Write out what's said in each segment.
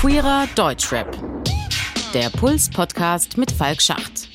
Queerer Deutschrap. Der Puls-Podcast mit Falk Schacht.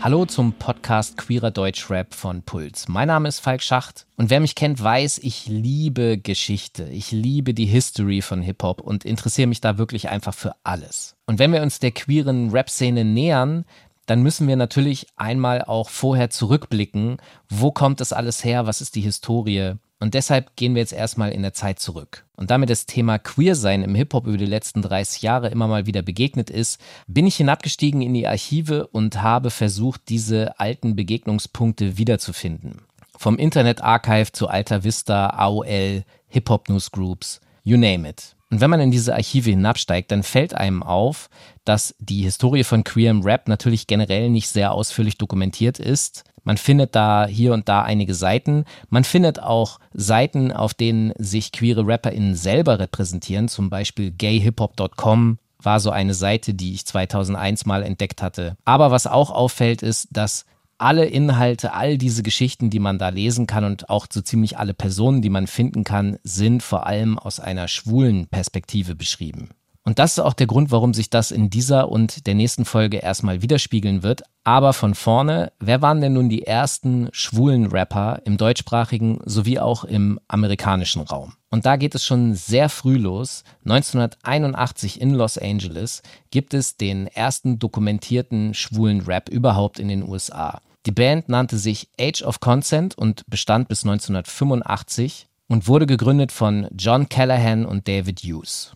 Hallo zum Podcast Queerer Deutschrap von Puls. Mein Name ist Falk Schacht und wer mich kennt, weiß, ich liebe Geschichte. Ich liebe die History von Hip-Hop und interessiere mich da wirklich einfach für alles. Und wenn wir uns der queeren Rap-Szene nähern, dann müssen wir natürlich einmal auch vorher zurückblicken, wo kommt das alles her, was ist die Historie und deshalb gehen wir jetzt erstmal in der Zeit zurück. Und damit das Thema Queersein im Hip-Hop über die letzten 30 Jahre immer mal wieder begegnet ist, bin ich hinabgestiegen in die Archive und habe versucht, diese alten Begegnungspunkte wiederzufinden. Vom Internet Archive zu Alta Vista, AOL, Hip-Hop Newsgroups, you name it. Und wenn man in diese Archive hinabsteigt, dann fällt einem auf, dass die Historie von queerem Rap natürlich generell nicht sehr ausführlich dokumentiert ist. Man findet da hier und da einige Seiten. Man findet auch Seiten, auf denen sich queere RapperInnen selber repräsentieren, zum Beispiel gayhiphop.com war so eine Seite, die ich 2001 mal entdeckt hatte. Aber was auch auffällt, ist, dass alle Inhalte, all diese Geschichten, die man da lesen kann und auch so ziemlich alle Personen, die man finden kann, sind vor allem aus einer schwulen Perspektive beschrieben. Und das ist auch der Grund, warum sich das in dieser und der nächsten Folge erstmal widerspiegeln wird. Aber von vorne, wer waren denn nun die ersten schwulen Rapper im deutschsprachigen sowie auch im amerikanischen Raum? Und da geht es schon sehr früh los. 1981 in Los Angeles gibt es den ersten dokumentierten schwulen Rap überhaupt in den USA. Die Band nannte sich Age of Consent und bestand bis 1985 und wurde gegründet von John Callahan und David Hughes.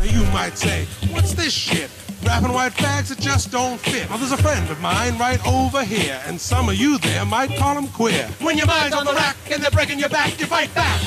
You might say, what's this shit? Rapping white fags that just don't fit. Well, there's a friend of mine right over here, and some of you there might call him queer. When your mind's on the rack and they're breaking your back, you fight back.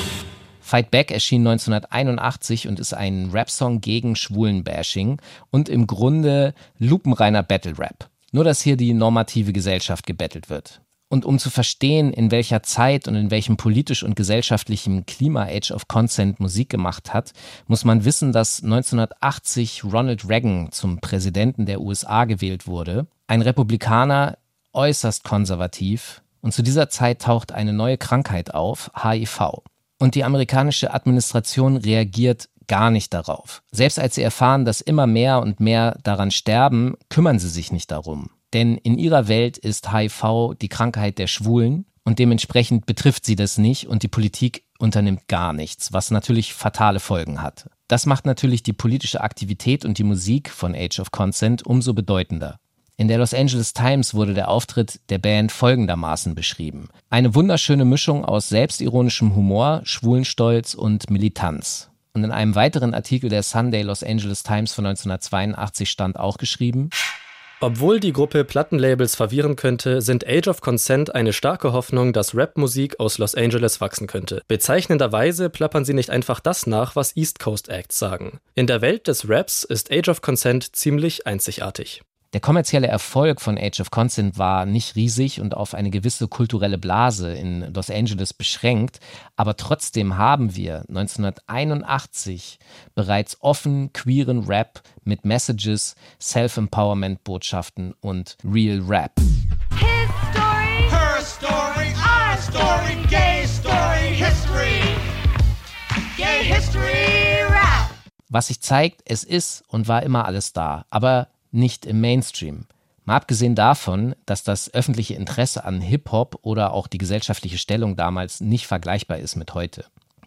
Fight Back erschien 1981 und ist ein Rap-Song gegen Schwulenbashing und im Grunde lupenreiner Battle-Rap. Nur, dass hier die normative Gesellschaft gebettelt wird. Und um zu verstehen, in welcher Zeit und in welchem politisch und gesellschaftlichen Klima Age of Consent Musik gemacht hat, muss man wissen, dass 1980 Ronald Reagan zum Präsidenten der USA gewählt wurde. Ein Republikaner, äußerst konservativ. Und zu dieser Zeit taucht eine neue Krankheit auf, HIV. Und die amerikanische Administration reagiert gar nicht darauf. Selbst als sie erfahren, dass immer mehr und mehr daran sterben, kümmern sie sich nicht darum. Denn in ihrer Welt ist HIV die Krankheit der Schwulen und dementsprechend betrifft sie das nicht und die Politik unternimmt gar nichts, was natürlich fatale Folgen hat. Das macht natürlich die politische Aktivität und die Musik von Age of Consent umso bedeutender. In der Los Angeles Times wurde der Auftritt der Band folgendermaßen beschrieben. Eine wunderschöne Mischung aus selbstironischem Humor, Schwulenstolz und Militanz. Und in einem weiteren Artikel der Sunday Los Angeles Times von 1982 stand auch geschrieben, obwohl die Gruppe Plattenlabels verwirren könnte, sind Age of Consent eine starke Hoffnung, dass Rapmusik aus Los Angeles wachsen könnte. Bezeichnenderweise plappern sie nicht einfach das nach, was East Coast Acts sagen. In der Welt des Raps ist Age of Consent ziemlich einzigartig. Der kommerzielle Erfolg von Age of Consent war nicht riesig und auf eine gewisse kulturelle Blase in Los Angeles beschränkt, aber trotzdem haben wir 1981 bereits offen queeren Rap mit Messages, Self-Empowerment-Botschaften und Real Rap. His story, her story, our story, gay story, history. Gay history, rap. Was sich zeigt, es ist und war immer alles da, aber nicht im Mainstream. Mal abgesehen davon, dass das öffentliche Interesse an Hip-Hop oder auch die gesellschaftliche Stellung damals nicht vergleichbar ist mit heute.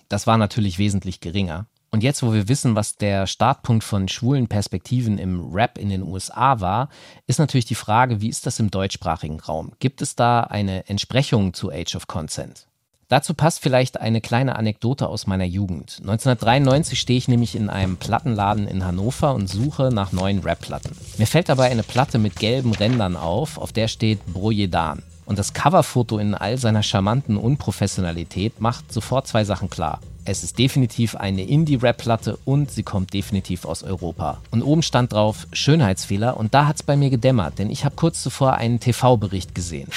Das war natürlich wesentlich geringer. Und jetzt, wo wir wissen, was der Startpunkt von schwulen Perspektiven im Rap in den USA war, ist natürlich die Frage, wie ist das im deutschsprachigen Raum? Gibt es da eine Entsprechung zu Age of Consent? Dazu passt vielleicht eine kleine Anekdote aus meiner Jugend. 1993 stehe ich nämlich in einem Plattenladen in Hannover und suche nach neuen Rap-Platten. Mir fällt dabei eine Platte mit gelben Rändern auf, auf der steht Brojedan. Und das Coverfoto in all seiner charmanten Unprofessionalität macht sofort zwei Sachen klar. Es ist definitiv eine Indie-Rap-Platte und sie kommt definitiv aus Europa. Und oben stand drauf Schönheitsfehler und da hat es bei mir gedämmert, denn ich habe kurz zuvor einen TV-Bericht gesehen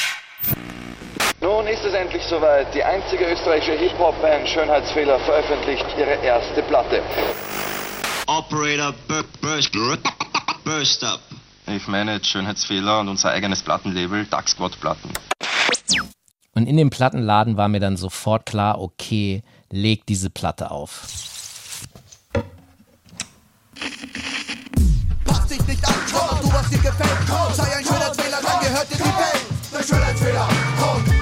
ist es endlich soweit. Die einzige österreichische Hip-Hop-Band Schönheitsfehler veröffentlicht ihre erste Platte. Operator Burst, burst Up. Ich meine Schönheitsfehler und unser eigenes Plattenlabel Duck Squad Platten. Und in dem Plattenladen war mir dann sofort klar, okay, leg diese Platte auf. Passt dich nicht an, komm, du was dir gefällt, komm, sei ein Schönheitsfehler, dann gehört dir die Welt. Der Schönheitsfehler, komm.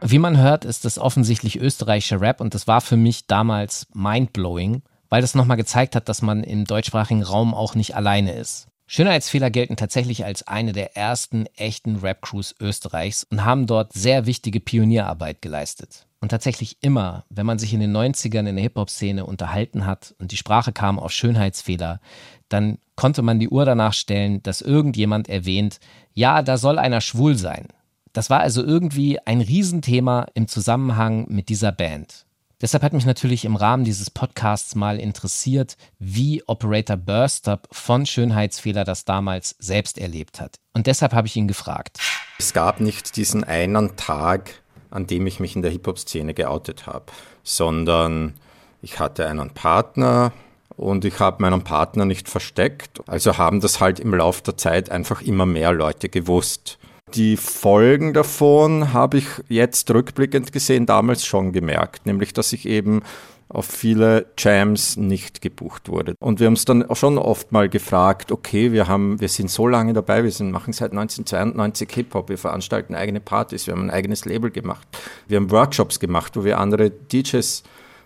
Wie man hört, ist es offensichtlich österreichischer Rap und das war für mich damals mindblowing, weil das nochmal gezeigt hat, dass man im deutschsprachigen Raum auch nicht alleine ist. Schönheitsfehler gelten tatsächlich als eine der ersten echten Rap-Crews Österreichs und haben dort sehr wichtige Pionierarbeit geleistet. Und tatsächlich immer, wenn man sich in den 90ern in der Hip-Hop-Szene unterhalten hat und die Sprache kam auf Schönheitsfehler, dann konnte man die Uhr danach stellen, dass irgendjemand erwähnt, ja, da soll einer schwul sein. Das war also irgendwie ein Riesenthema im Zusammenhang mit dieser Band. Deshalb hat mich natürlich im Rahmen dieses Podcasts mal interessiert, wie Operator Burstup von Schönheitsfehler das damals selbst erlebt hat. Und deshalb habe ich ihn gefragt. Es gab nicht diesen einen Tag, an dem ich mich in der Hip-Hop-Szene geoutet habe, sondern ich hatte einen Partner und ich habe meinen Partner nicht versteckt. Also haben das halt im Laufe der Zeit einfach immer mehr Leute gewusst. Die Folgen davon habe ich jetzt rückblickend gesehen damals schon gemerkt, nämlich dass ich eben auf viele Jams nicht gebucht wurde. Und wir haben uns dann schon oft mal gefragt, okay, wir haben, wir sind so lange dabei, wir sind, machen seit 1992 Hip-Hop, wir veranstalten eigene Partys, wir haben ein eigenes Label gemacht, wir haben Workshops gemacht, wo wir andere DJs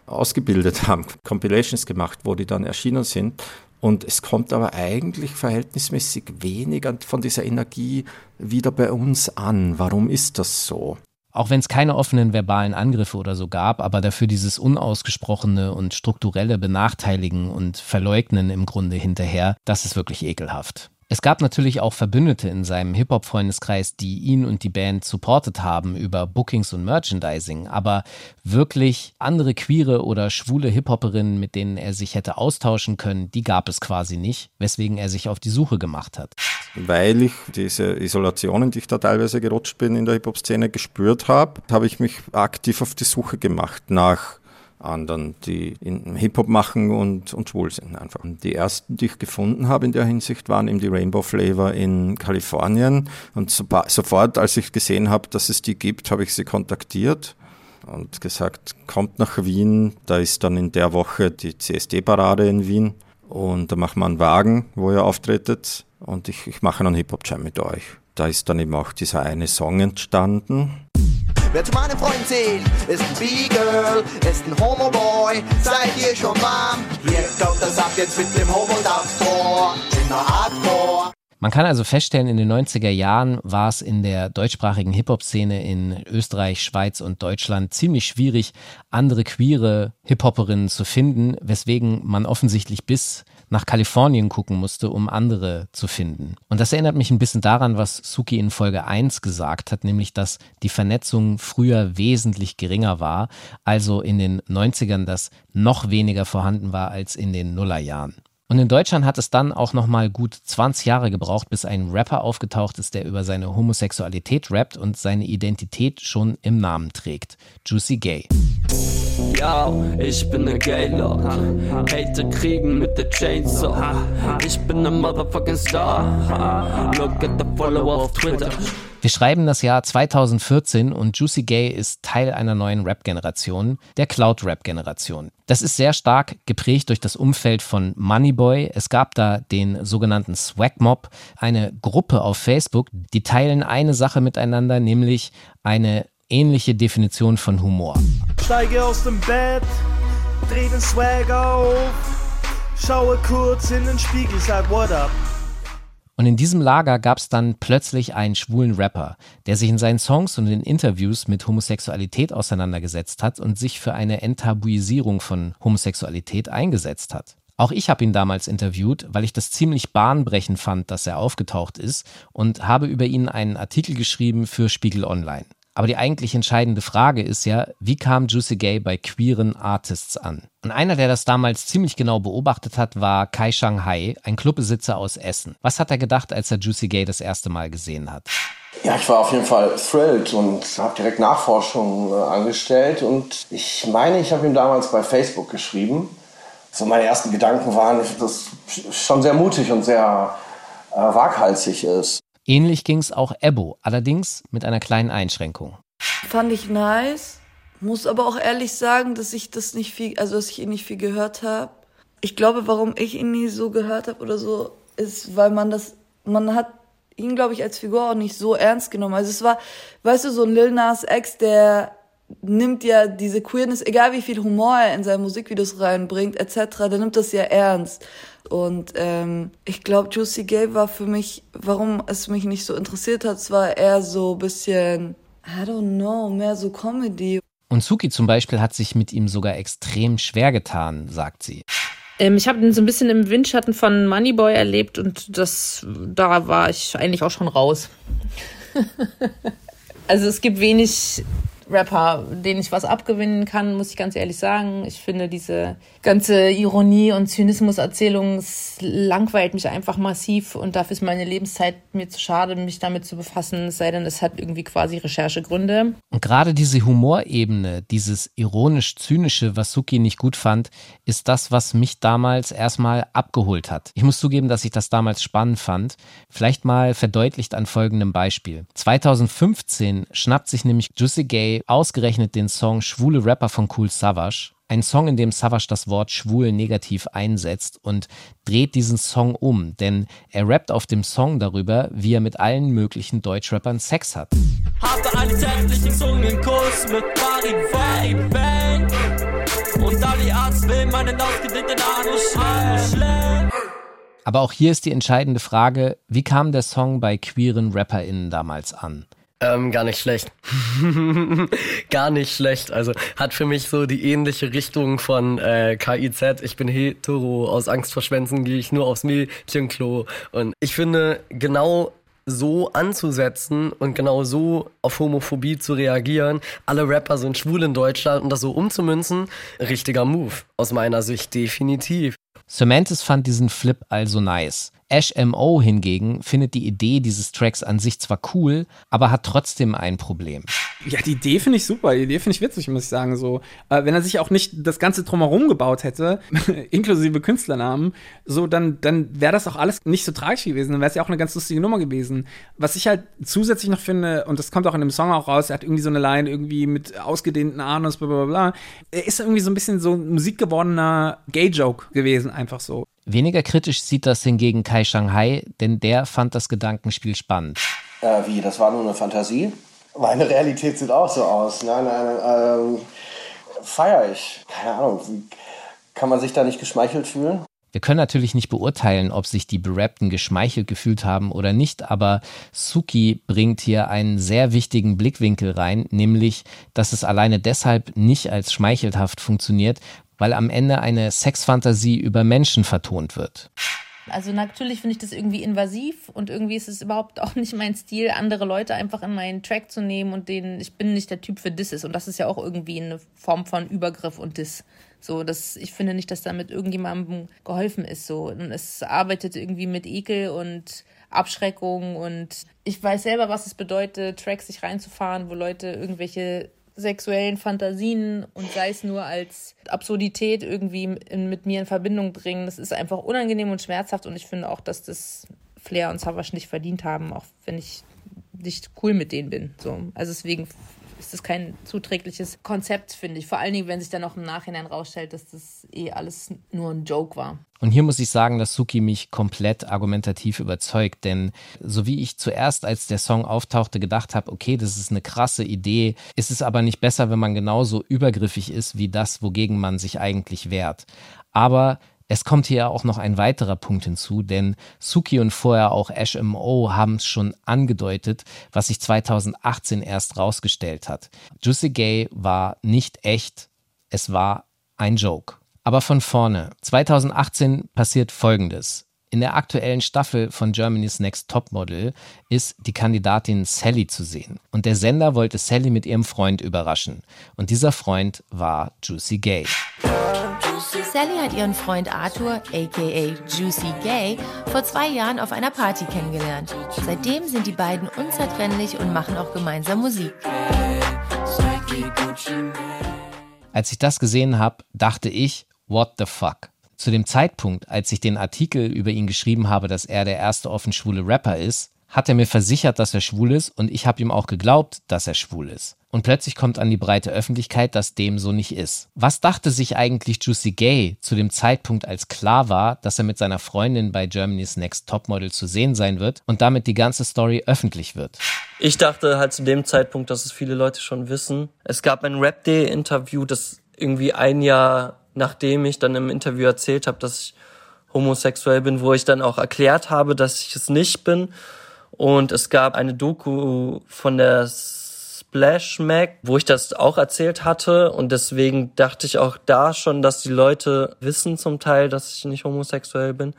ausgebildet haben, Compilations gemacht, wo die dann erschienen sind. Und es kommt aber eigentlich verhältnismäßig wenig von dieser Energie wieder bei uns an. Warum ist das so? Auch wenn es keine offenen verbalen Angriffe oder so gab, aber dafür dieses unausgesprochene und strukturelle Benachteiligen und Verleugnen im Grunde hinterher, das ist wirklich ekelhaft. Es gab natürlich auch Verbündete in seinem Hip-Hop-Freundeskreis, die ihn und die Band supportet haben über Bookings und Merchandising, aber wirklich andere queere oder schwule Hip-Hopperinnen, mit denen er sich hätte austauschen können, die gab es quasi nicht, weswegen er sich auf die Suche gemacht hat. Weil ich diese Isolationen, die ich da teilweise gerutscht bin in der Hip-Hop-Szene, gespürt habe, habe ich mich aktiv auf die Suche gemacht nach anderen, die in Hip-Hop machen und, und schwul sind einfach. Die ersten, die ich gefunden habe in der Hinsicht, waren eben die Rainbow Flavor in Kalifornien. Und so, sofort, als ich gesehen habe, dass es die gibt, habe ich sie kontaktiert und gesagt, kommt nach Wien. Da ist dann in der Woche die CSD-Parade in Wien. Und da machen wir einen Wagen, wo ihr auftretet. Und ich, ich mache einen Hip-Hop-Jam mit euch. Da ist dann eben auch dieser eine Song entstanden. Wer zu meinen Freunden zählt, ist ein B-Girl, ist ein Homo-Boy. Seid ihr schon warm? Hier kommt das ab jetzt mit dem Homo-Dance vor. Immer Hardcore. Man kann also feststellen, in den 90er Jahren war es in der deutschsprachigen Hip-Hop-Szene in Österreich, Schweiz und Deutschland ziemlich schwierig, andere queere Hip-Hopperinnen zu finden, weswegen man offensichtlich bis nach Kalifornien gucken musste, um andere zu finden. Und das erinnert mich ein bisschen daran, was Suki in Folge 1 gesagt hat, nämlich dass die Vernetzung früher wesentlich geringer war, also in den 90ern das noch weniger vorhanden war als in den Nullerjahren. Und in Deutschland hat es dann auch nochmal gut 20 Jahre gebraucht, bis ein Rapper aufgetaucht ist, der über seine Homosexualität rappt und seine Identität schon im Namen trägt. Juicy Gay. Yo, ich bin ein Gaylord. Hater kriegen mit der Chainsaw. Ich bin ein motherfucking Star. Look at the follower auf Twitter. Wir schreiben das Jahr 2014 und Juicy Gay ist Teil einer neuen Rap-Generation, der Cloud-Rap-Generation. Das ist sehr stark geprägt durch das Umfeld von Moneyboy. Es gab da den sogenannten Swag Mob, eine Gruppe auf Facebook, die teilen eine Sache miteinander, nämlich eine ähnliche Definition von Humor. Steige aus dem Bett, dreh den Swag auf, schaue kurz in den Spiegel, sag what up. Und in diesem Lager gab es dann plötzlich einen schwulen Rapper, der sich in seinen Songs und in Interviews mit Homosexualität auseinandergesetzt hat und sich für eine Enttabuisierung von Homosexualität eingesetzt hat. Auch ich habe ihn damals interviewt, weil ich das ziemlich bahnbrechend fand, dass er aufgetaucht ist und habe über ihn einen Artikel geschrieben für Spiegel Online. Aber die eigentlich entscheidende Frage ist ja, wie kam Juicy Gay bei queeren Artists an? Und einer, der das damals ziemlich genau beobachtet hat, war Kai Shanghai, ein Clubbesitzer aus Essen. Was hat er gedacht, als er Juicy Gay das erste Mal gesehen hat? Ja, ich war auf jeden Fall thrilled und habe direkt Nachforschungen äh, angestellt. Und ich meine, ich habe ihm damals bei Facebook geschrieben. So meine ersten Gedanken waren, dass das schon sehr mutig und sehr äh, waghalsig ist. Ähnlich ging es auch Ebo, allerdings mit einer kleinen Einschränkung. Fand ich nice, muss aber auch ehrlich sagen, dass ich das nicht viel, also dass ich ihn nicht viel gehört habe. Ich glaube, warum ich ihn nie so gehört habe oder so, ist, weil man das, man hat ihn, glaube ich, als Figur auch nicht so ernst genommen. Also es war, weißt du, so ein Lil Nas Ex, der nimmt ja diese Queerness, egal wie viel Humor er in seine Musikvideos reinbringt, etc., der nimmt das ja ernst. Und ähm, ich glaube, Juicy Gay war für mich, warum es mich nicht so interessiert hat, es war eher so bisschen, I don't know, mehr so Comedy. Und Suki zum Beispiel hat sich mit ihm sogar extrem schwer getan, sagt sie. Ähm, ich habe ihn so ein bisschen im Windschatten von Moneyboy erlebt und das, da war ich eigentlich auch schon raus. also es gibt wenig Rapper, denen ich was abgewinnen kann, muss ich ganz ehrlich sagen. Ich finde diese ganze Ironie und Zynismus-Erzählung langweilt mich einfach massiv und dafür ist meine Lebenszeit mir zu schade, mich damit zu befassen, es sei denn, es hat irgendwie quasi Recherchegründe. Und gerade diese Humorebene, dieses ironisch-zynische, was Suki nicht gut fand, ist das, was mich damals erstmal abgeholt hat. Ich muss zugeben, dass ich das damals spannend fand. Vielleicht mal verdeutlicht an folgendem Beispiel. 2015 schnappt sich nämlich Juicy Gay ausgerechnet den Song Schwule Rapper von Cool Savage ein Song, in dem Savage das Wort schwul negativ einsetzt und dreht diesen Song um, denn er rappt auf dem Song darüber, wie er mit allen möglichen Deutschrappern Sex hat. Hatte einen zärtlichen Zungenkuss mit Body Bang und Ali Arzt will meinen ausgedehnten Anus Aber auch hier ist die entscheidende Frage, wie kam der Song bei queeren RapperInnen damals an? Ähm, gar nicht schlecht. gar nicht schlecht. Also hat für mich so die ähnliche Richtung von äh, KIZ. Ich bin hetero, aus Angst vor Schwänzen gehe ich nur aufs Mädchenklo. Und ich finde, genau so anzusetzen und genau so auf Homophobie zu reagieren, alle Rapper sind schwul in Deutschland und das so umzumünzen, richtiger Move. Aus meiner Sicht definitiv. Semantis fand diesen Flip also nice. Ash hingegen findet die Idee dieses Tracks an sich zwar cool, aber hat trotzdem ein Problem. Ja, die Idee finde ich super, die Idee finde ich witzig, muss ich sagen. So, äh, wenn er sich auch nicht das Ganze drumherum gebaut hätte, inklusive Künstlernamen, so dann, dann wäre das auch alles nicht so tragisch gewesen. Dann wäre es ja auch eine ganz lustige Nummer gewesen. Was ich halt zusätzlich noch finde, und das kommt auch in dem Song auch raus, er hat irgendwie so eine Line irgendwie mit ausgedehnten Anus, bla bla bla. Er ist irgendwie so ein bisschen so ein musikgewordener Gay-Joke gewesen, einfach so. Weniger kritisch sieht das hingegen Kai Shanghai, denn der fand das Gedankenspiel spannend. Äh, wie, das war nur eine Fantasie? Meine Realität sieht auch so aus. Nein, nein, ähm, feier ich. Keine Ahnung, kann man sich da nicht geschmeichelt fühlen? Wir können natürlich nicht beurteilen, ob sich die Berappten geschmeichelt gefühlt haben oder nicht, aber Suki bringt hier einen sehr wichtigen Blickwinkel rein, nämlich, dass es alleine deshalb nicht als schmeichelhaft funktioniert, weil am Ende eine Sexfantasie über Menschen vertont wird. Also natürlich finde ich das irgendwie invasiv und irgendwie ist es überhaupt auch nicht mein Stil, andere Leute einfach in meinen Track zu nehmen und denen, ich bin nicht der Typ für Disses und das ist ja auch irgendwie eine Form von Übergriff und Diss. So, dass ich finde nicht, dass damit irgendjemandem geholfen ist. So, und es arbeitet irgendwie mit Ekel und Abschreckung und ich weiß selber, was es bedeutet, Tracks sich reinzufahren, wo Leute irgendwelche sexuellen Fantasien und sei es nur als Absurdität irgendwie in, mit mir in Verbindung bringen. Das ist einfach unangenehm und schmerzhaft und ich finde auch, dass das Flair und Savage nicht verdient haben, auch wenn ich nicht cool mit denen bin. So. Also deswegen ist kein zuträgliches Konzept, finde ich. Vor allen Dingen, wenn sich dann auch im Nachhinein rausstellt, dass das eh alles nur ein Joke war. Und hier muss ich sagen, dass Suki mich komplett argumentativ überzeugt, denn so wie ich zuerst, als der Song auftauchte, gedacht habe, okay, das ist eine krasse Idee, ist es aber nicht besser, wenn man genauso übergriffig ist wie das, wogegen man sich eigentlich wehrt. Aber es kommt hier auch noch ein weiterer Punkt hinzu, denn Suki und vorher auch Ash MO haben es schon angedeutet, was sich 2018 erst rausgestellt hat. Juicy Gay war nicht echt, es war ein Joke. Aber von vorne. 2018 passiert Folgendes. In der aktuellen Staffel von Germany's Next Topmodel ist die Kandidatin Sally zu sehen. Und der Sender wollte Sally mit ihrem Freund überraschen. Und dieser Freund war Juicy Gay. Sally hat ihren Freund Arthur, aka Juicy Gay, vor zwei Jahren auf einer Party kennengelernt. Seitdem sind die beiden unzertrennlich und machen auch gemeinsam Musik. Als ich das gesehen habe, dachte ich, what the fuck? Zu dem Zeitpunkt, als ich den Artikel über ihn geschrieben habe, dass er der erste offen schwule Rapper ist, hat er mir versichert, dass er schwul ist und ich habe ihm auch geglaubt, dass er schwul ist. Und plötzlich kommt an die breite Öffentlichkeit, dass dem so nicht ist. Was dachte sich eigentlich Juicy Gay zu dem Zeitpunkt, als klar war, dass er mit seiner Freundin bei Germany's Next Topmodel zu sehen sein wird und damit die ganze Story öffentlich wird? Ich dachte halt zu dem Zeitpunkt, dass es viele Leute schon wissen. Es gab ein Rap Day Interview, das irgendwie ein Jahr nachdem ich dann im Interview erzählt habe, dass ich homosexuell bin, wo ich dann auch erklärt habe, dass ich es nicht bin. Und es gab eine Doku von der Splash Mac, wo ich das auch erzählt hatte. Und deswegen dachte ich auch da schon, dass die Leute wissen zum Teil, dass ich nicht homosexuell bin.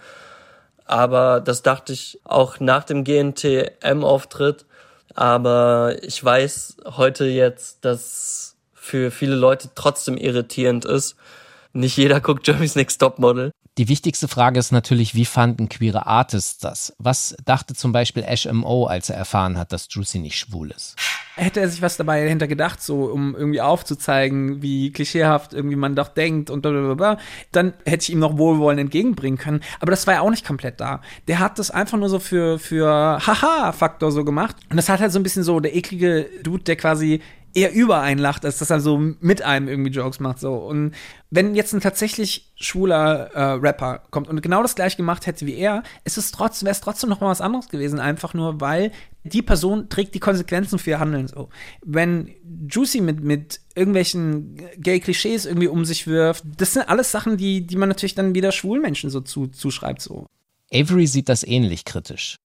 Aber das dachte ich auch nach dem GNTM-Auftritt. Aber ich weiß heute jetzt, dass für viele Leute trotzdem irritierend ist. Nicht jeder guckt Jeremy's Next Topmodel. Die wichtigste Frage ist natürlich, wie fanden queere Artists das? Was dachte zum Beispiel Ash M.O., als er erfahren hat, dass Juicy nicht schwul ist? Hätte er sich was dabei dahinter gedacht, so um irgendwie aufzuzeigen, wie klischeehaft irgendwie man doch denkt und blablabla, dann hätte ich ihm noch wohlwollend entgegenbringen können. Aber das war ja auch nicht komplett da. Der hat das einfach nur so für, für Haha-Faktor so gemacht. Und das hat halt so ein bisschen so der eklige Dude, der quasi eher über einen lacht, als dass er so mit einem irgendwie Jokes macht. So. Und wenn jetzt ein tatsächlich schwuler äh, Rapper kommt und genau das gleiche gemacht hätte wie er, ist es trotzdem, wäre es trotzdem noch mal was anderes gewesen, einfach nur, weil die Person trägt die Konsequenzen für ihr Handeln so. Wenn Juicy mit, mit irgendwelchen Gay-Klischees irgendwie um sich wirft, das sind alles Sachen, die, die man natürlich dann wieder schwulen Menschen so zu, zuschreibt. So. Avery sieht das ähnlich kritisch.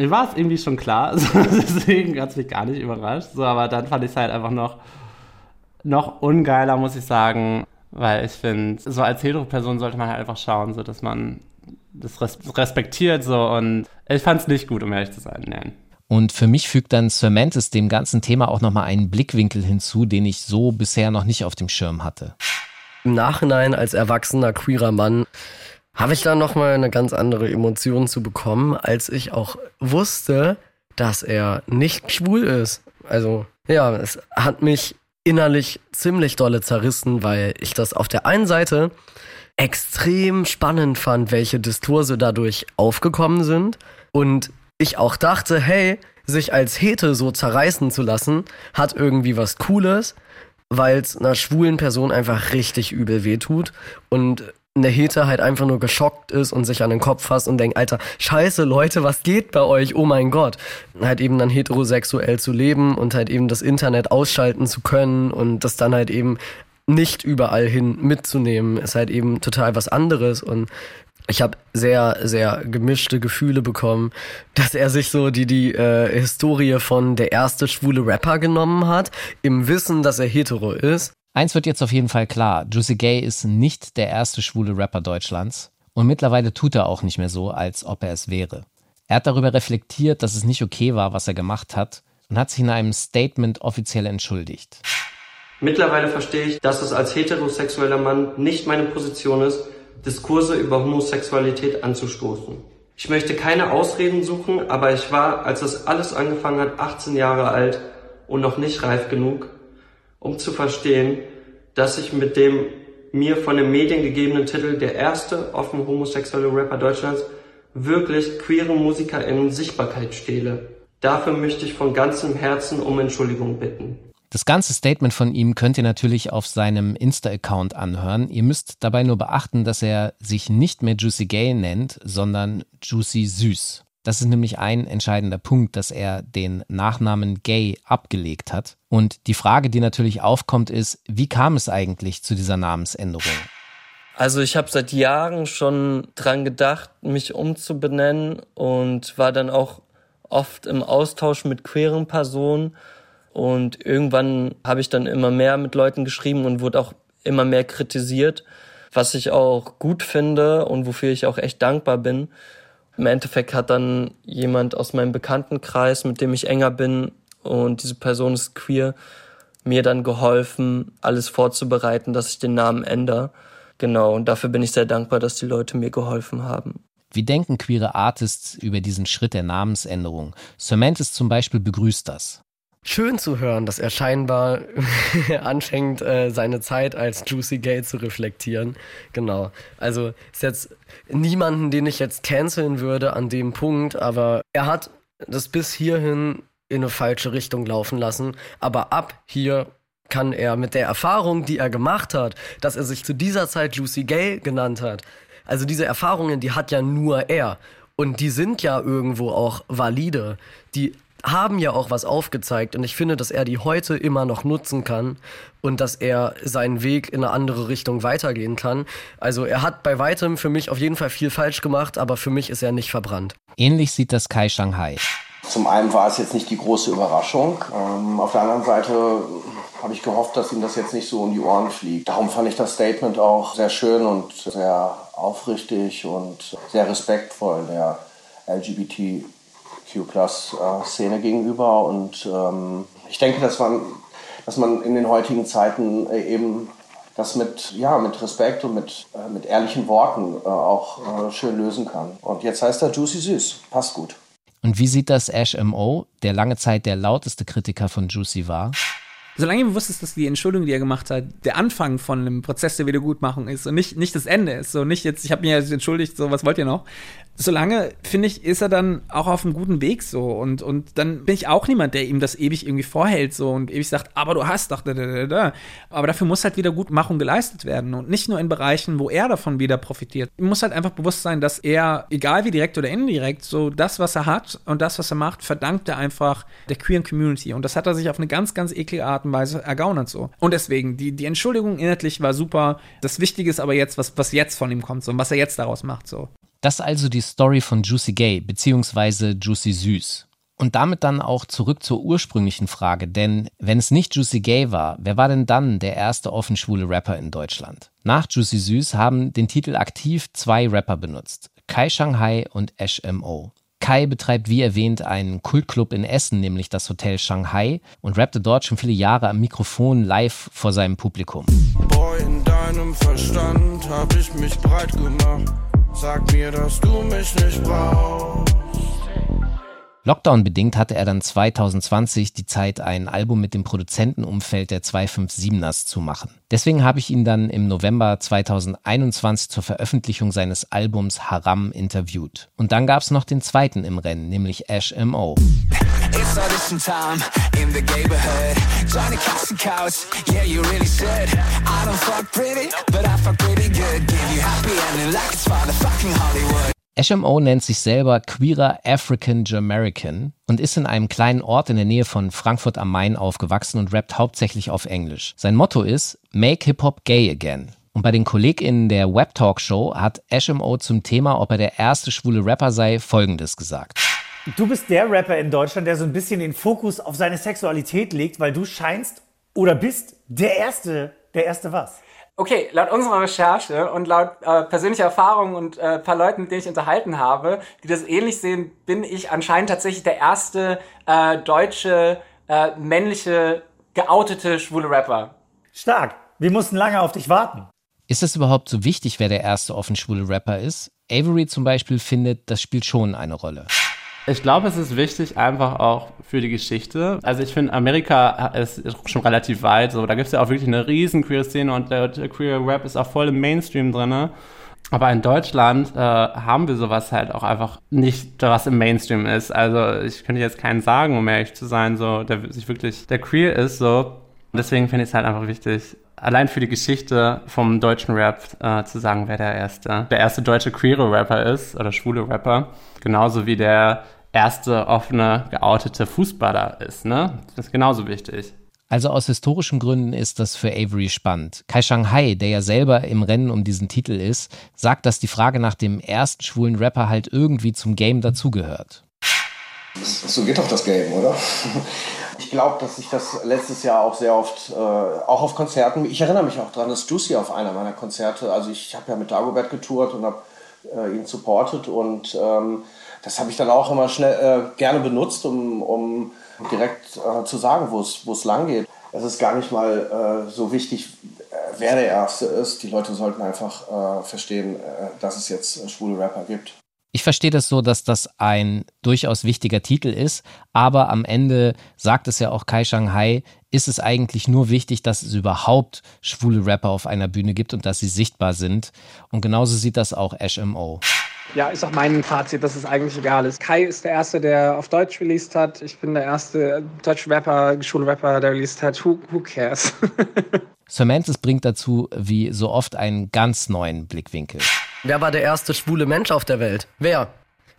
Mir war es irgendwie schon klar, deswegen hat es mich gar nicht überrascht. So, aber dann fand ich es halt einfach noch, noch ungeiler, muss ich sagen, weil ich finde, so als Hetero-Person sollte man halt einfach schauen, so dass man das respektiert so und ich fand es nicht gut, um ehrlich zu sein. Nein. Und für mich fügt dann Cementis dem ganzen Thema auch nochmal einen Blickwinkel hinzu, den ich so bisher noch nicht auf dem Schirm hatte. Im Nachhinein als erwachsener queerer Mann habe ich da nochmal eine ganz andere Emotion zu bekommen, als ich auch wusste, dass er nicht schwul ist. Also ja, es hat mich innerlich ziemlich dolle zerrissen, weil ich das auf der einen Seite extrem spannend fand, welche Diskurse dadurch aufgekommen sind und ich auch dachte, hey, sich als Hete so zerreißen zu lassen, hat irgendwie was Cooles, weil es einer schwulen Person einfach richtig übel wehtut und eine Hete halt einfach nur geschockt ist und sich an den Kopf fasst und denkt, Alter, scheiße Leute, was geht bei euch? Oh mein Gott. Halt eben dann heterosexuell zu leben und halt eben das Internet ausschalten zu können und das dann halt eben nicht überall hin mitzunehmen, ist halt eben total was anderes und ich habe sehr, sehr gemischte Gefühle bekommen, dass er sich so die, die äh, Historie von der erste schwule Rapper genommen hat, im Wissen, dass er hetero ist Eins wird jetzt auf jeden Fall klar, Juicy Gay ist nicht der erste schwule Rapper Deutschlands und mittlerweile tut er auch nicht mehr so, als ob er es wäre. Er hat darüber reflektiert, dass es nicht okay war, was er gemacht hat und hat sich in einem Statement offiziell entschuldigt. Mittlerweile verstehe ich, dass es als heterosexueller Mann nicht meine Position ist, Diskurse über Homosexualität anzustoßen. Ich möchte keine Ausreden suchen, aber ich war, als das alles angefangen hat, 18 Jahre alt und noch nicht reif genug, um zu verstehen, dass ich mit dem mir von den Medien gegebenen Titel der erste offen homosexuelle Rapper Deutschlands wirklich queere MusikerInnen Sichtbarkeit stehle. Dafür möchte ich von ganzem Herzen um Entschuldigung bitten. Das ganze Statement von ihm könnt ihr natürlich auf seinem Insta-Account anhören. Ihr müsst dabei nur beachten, dass er sich nicht mehr Juicy Gay nennt, sondern Juicy Süß. Das ist nämlich ein entscheidender Punkt, dass er den Nachnamen Gay abgelegt hat. Und die Frage, die natürlich aufkommt, ist, wie kam es eigentlich zu dieser Namensänderung? Also ich habe seit Jahren schon dran gedacht, mich umzubenennen und war dann auch oft im Austausch mit queeren Personen. Und irgendwann habe ich dann immer mehr mit Leuten geschrieben und wurde auch immer mehr kritisiert, was ich auch gut finde und wofür ich auch echt dankbar bin. Im Endeffekt hat dann jemand aus meinem Bekanntenkreis, mit dem ich enger bin, und diese Person ist queer, mir dann geholfen, alles vorzubereiten, dass ich den Namen ändere. Genau, und dafür bin ich sehr dankbar, dass die Leute mir geholfen haben. Wie denken queere Artists über diesen Schritt der Namensänderung? Cementis zum Beispiel begrüßt das schön zu hören, dass er scheinbar anfängt, äh, seine Zeit als Juicy Gay zu reflektieren. Genau. Also ist jetzt niemanden, den ich jetzt canceln würde an dem Punkt, aber er hat das bis hierhin in eine falsche Richtung laufen lassen. Aber ab hier kann er mit der Erfahrung, die er gemacht hat, dass er sich zu dieser Zeit Juicy Gay genannt hat, also diese Erfahrungen, die hat ja nur er. Und die sind ja irgendwo auch valide. Die haben ja auch was aufgezeigt und ich finde, dass er die heute immer noch nutzen kann und dass er seinen Weg in eine andere Richtung weitergehen kann. Also er hat bei weitem für mich auf jeden Fall viel falsch gemacht, aber für mich ist er nicht verbrannt. Ähnlich sieht das Kai Shanghai. Zum einen war es jetzt nicht die große Überraschung. Ähm, auf der anderen Seite habe ich gehofft, dass ihm das jetzt nicht so um die Ohren fliegt. Darum fand ich das Statement auch sehr schön und sehr aufrichtig und sehr respektvoll der LGBTQ-Plus-Szene gegenüber. Und ähm, ich denke, dass man, dass man in den heutigen Zeiten äh, eben das mit, ja, mit Respekt und mit, äh, mit ehrlichen Worten äh, auch äh, schön lösen kann. Und jetzt heißt er Juicy Süß. Passt gut. Und wie sieht das Ash M.O., der lange Zeit der lauteste Kritiker von Juicy war? solange ihm bewusst ist, dass die Entschuldigung, die er gemacht hat, der Anfang von einem Prozess der Wiedergutmachung ist und nicht, nicht das Ende ist. So nicht jetzt, ich habe mich jetzt entschuldigt, so was wollt ihr noch? Solange, finde ich, ist er dann auch auf einem guten Weg so. Und, und dann bin ich auch niemand, der ihm das ewig irgendwie vorhält so und ewig sagt, aber du hast doch da, da, da, da. Aber dafür muss halt Wiedergutmachung geleistet werden. Und nicht nur in Bereichen, wo er davon wieder profitiert. Ihm muss halt einfach bewusst sein, dass er, egal wie direkt oder indirekt, so das, was er hat und das, was er macht, verdankt er einfach der queeren Community. Und das hat er sich auf eine ganz, ganz eklige Art und Weise ergaunert so. Und deswegen, die, die Entschuldigung inhaltlich war super. Das Wichtige ist aber jetzt, was, was jetzt von ihm kommt so, und was er jetzt daraus macht so. Das ist also die Story von Juicy Gay beziehungsweise Juicy Süß. Und damit dann auch zurück zur ursprünglichen Frage, denn wenn es nicht Juicy Gay war, wer war denn dann der erste offen schwule Rapper in Deutschland? Nach Juicy Süß haben den Titel aktiv zwei Rapper benutzt, Kai Shanghai und Ash M.O. Kai betreibt wie erwähnt einen Kultclub in Essen, nämlich das Hotel Shanghai, und rappte dort schon viele Jahre am Mikrofon live vor seinem Publikum. Boy, in deinem Verstand hab ich mich breit gemacht. Sag mir, dass du mich nicht brauchst. Lockdown-bedingt hatte er dann 2020 die Zeit, ein Album mit dem Produzentenumfeld der 257ers zu machen. Deswegen habe ich ihn dann im November 2021 zur Veröffentlichung seines Albums Haram interviewt. Und dann gab es noch den zweiten im Rennen, nämlich Ash M.O. HMO nennt sich selber Queerer African Jamaican und ist in einem kleinen Ort in der Nähe von Frankfurt am Main aufgewachsen und rappt hauptsächlich auf Englisch. Sein Motto ist Make Hip-Hop Gay Again. Und bei den KollegInnen der Web Talk Show hat HMO zum Thema, ob er der erste schwule Rapper sei, folgendes gesagt. Du bist der Rapper in Deutschland, der so ein bisschen den Fokus auf seine Sexualität legt, weil du scheinst oder bist der Erste, der Erste was? Okay, laut unserer Recherche und laut äh, persönlicher Erfahrung und äh, paar Leuten, mit denen ich unterhalten habe, die das ähnlich sehen, bin ich anscheinend tatsächlich der erste äh, deutsche äh, männliche geoutete schwule Rapper. Stark. Wir mussten lange auf dich warten. Ist es überhaupt so wichtig, wer der erste offen schwule Rapper ist? Avery zum Beispiel findet, das spielt schon eine Rolle. Ich glaube, es ist wichtig einfach auch für die Geschichte. Also ich finde, Amerika ist schon relativ weit. So, da gibt es ja auch wirklich eine riesen queer Szene und der, der queer Rap ist auch voll im Mainstream drin. Aber in Deutschland äh, haben wir sowas halt auch einfach nicht, was im Mainstream ist. Also ich könnte jetzt keinen sagen, um ehrlich zu sein, so, der sich wirklich, der queer ist, so. Deswegen finde ich es halt einfach wichtig, allein für die Geschichte vom deutschen Rap äh, zu sagen, wer der erste, der erste deutsche queere Rapper ist oder schwule Rapper. Genauso wie der erste offene, geoutete Fußballer ist. Ne? Das ist genauso wichtig. Also aus historischen Gründen ist das für Avery spannend. Kai Shanghai, der ja selber im Rennen um diesen Titel ist, sagt, dass die Frage nach dem ersten schwulen Rapper halt irgendwie zum Game dazugehört. So geht doch das Game, oder? Ich glaube, dass ich das letztes Jahr auch sehr oft, äh, auch auf Konzerten, ich erinnere mich auch daran, dass Juicy auf einer meiner Konzerte, also ich habe ja mit Dagobert getourt und habe äh, ihn supportet und ähm, das habe ich dann auch immer schnell äh, gerne benutzt, um, um direkt äh, zu sagen, wo es lang geht. Es ist gar nicht mal äh, so wichtig, äh, wer der Erste ist. Die Leute sollten einfach äh, verstehen, dass es jetzt schwule Rapper gibt. Ich verstehe das so, dass das ein durchaus wichtiger Titel ist, aber am Ende sagt es ja auch Kai Shanghai, ist es eigentlich nur wichtig, dass es überhaupt schwule Rapper auf einer Bühne gibt und dass sie sichtbar sind. Und genauso sieht das auch Ash M.O. Ja, ist auch mein Fazit, dass es eigentlich egal ist. Kai ist der Erste, der auf Deutsch released hat. Ich bin der erste deutsche Rapper, Schulrapper, der released hat. Who, who cares? Sir Mantis bringt dazu, wie so oft, einen ganz neuen Blickwinkel. Wer war der erste schwule Mensch auf der Welt? Wer?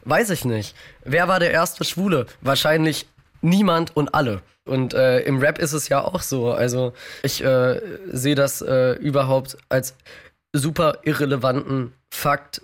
Weiß ich nicht. Wer war der erste Schwule? Wahrscheinlich niemand und alle. Und äh, im Rap ist es ja auch so. Also ich äh, sehe das äh, überhaupt als super irrelevanten Fakt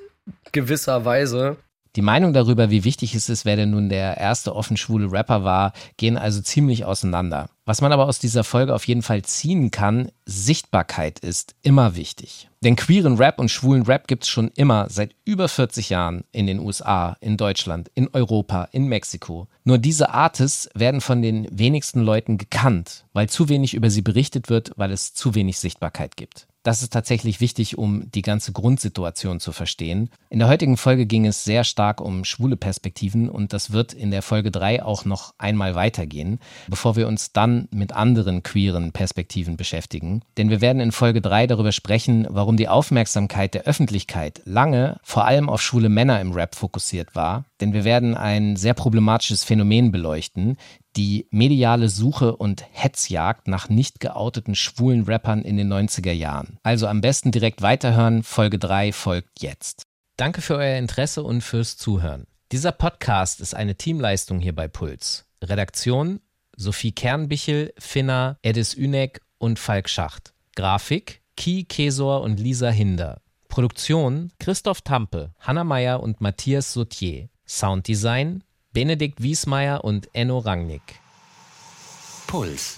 gewisserweise. Die Meinung darüber, wie wichtig es ist, wer denn nun der erste offen schwule Rapper war, gehen also ziemlich auseinander. Was man aber aus dieser Folge auf jeden Fall ziehen kann, Sichtbarkeit ist immer wichtig. Denn queeren Rap und schwulen Rap gibt es schon immer seit über 40 Jahren in den USA, in Deutschland, in Europa, in Mexiko. Nur diese Artists werden von den wenigsten Leuten gekannt, weil zu wenig über sie berichtet wird, weil es zu wenig Sichtbarkeit gibt. Das ist tatsächlich wichtig, um die ganze Grundsituation zu verstehen. In der heutigen Folge ging es sehr stark um schwule Perspektiven und das wird in der Folge 3 auch noch einmal weitergehen, bevor wir uns dann mit anderen queeren Perspektiven beschäftigen. Denn wir werden in Folge 3 darüber sprechen, warum die Aufmerksamkeit der Öffentlichkeit lange vor allem auf schwule Männer im Rap fokussiert war. Denn wir werden ein sehr problematisches Phänomen beleuchten, die mediale Suche und Hetzjagd nach nicht geouteten schwulen Rappern in den 90er Jahren. Also am besten direkt weiterhören, Folge 3 folgt jetzt. Danke für euer Interesse und fürs Zuhören. Dieser Podcast ist eine Teamleistung hier bei Puls. Redaktion Sophie Kernbichel, Finna, Edis Ünek und Falk Schacht. Grafik Ki Kesor und Lisa Hinder. Produktion Christoph Tampe, Hanna Meyer und Matthias Sautier. Sounddesign Benedikt Wiesmeier und Enno Rangnick. Puls.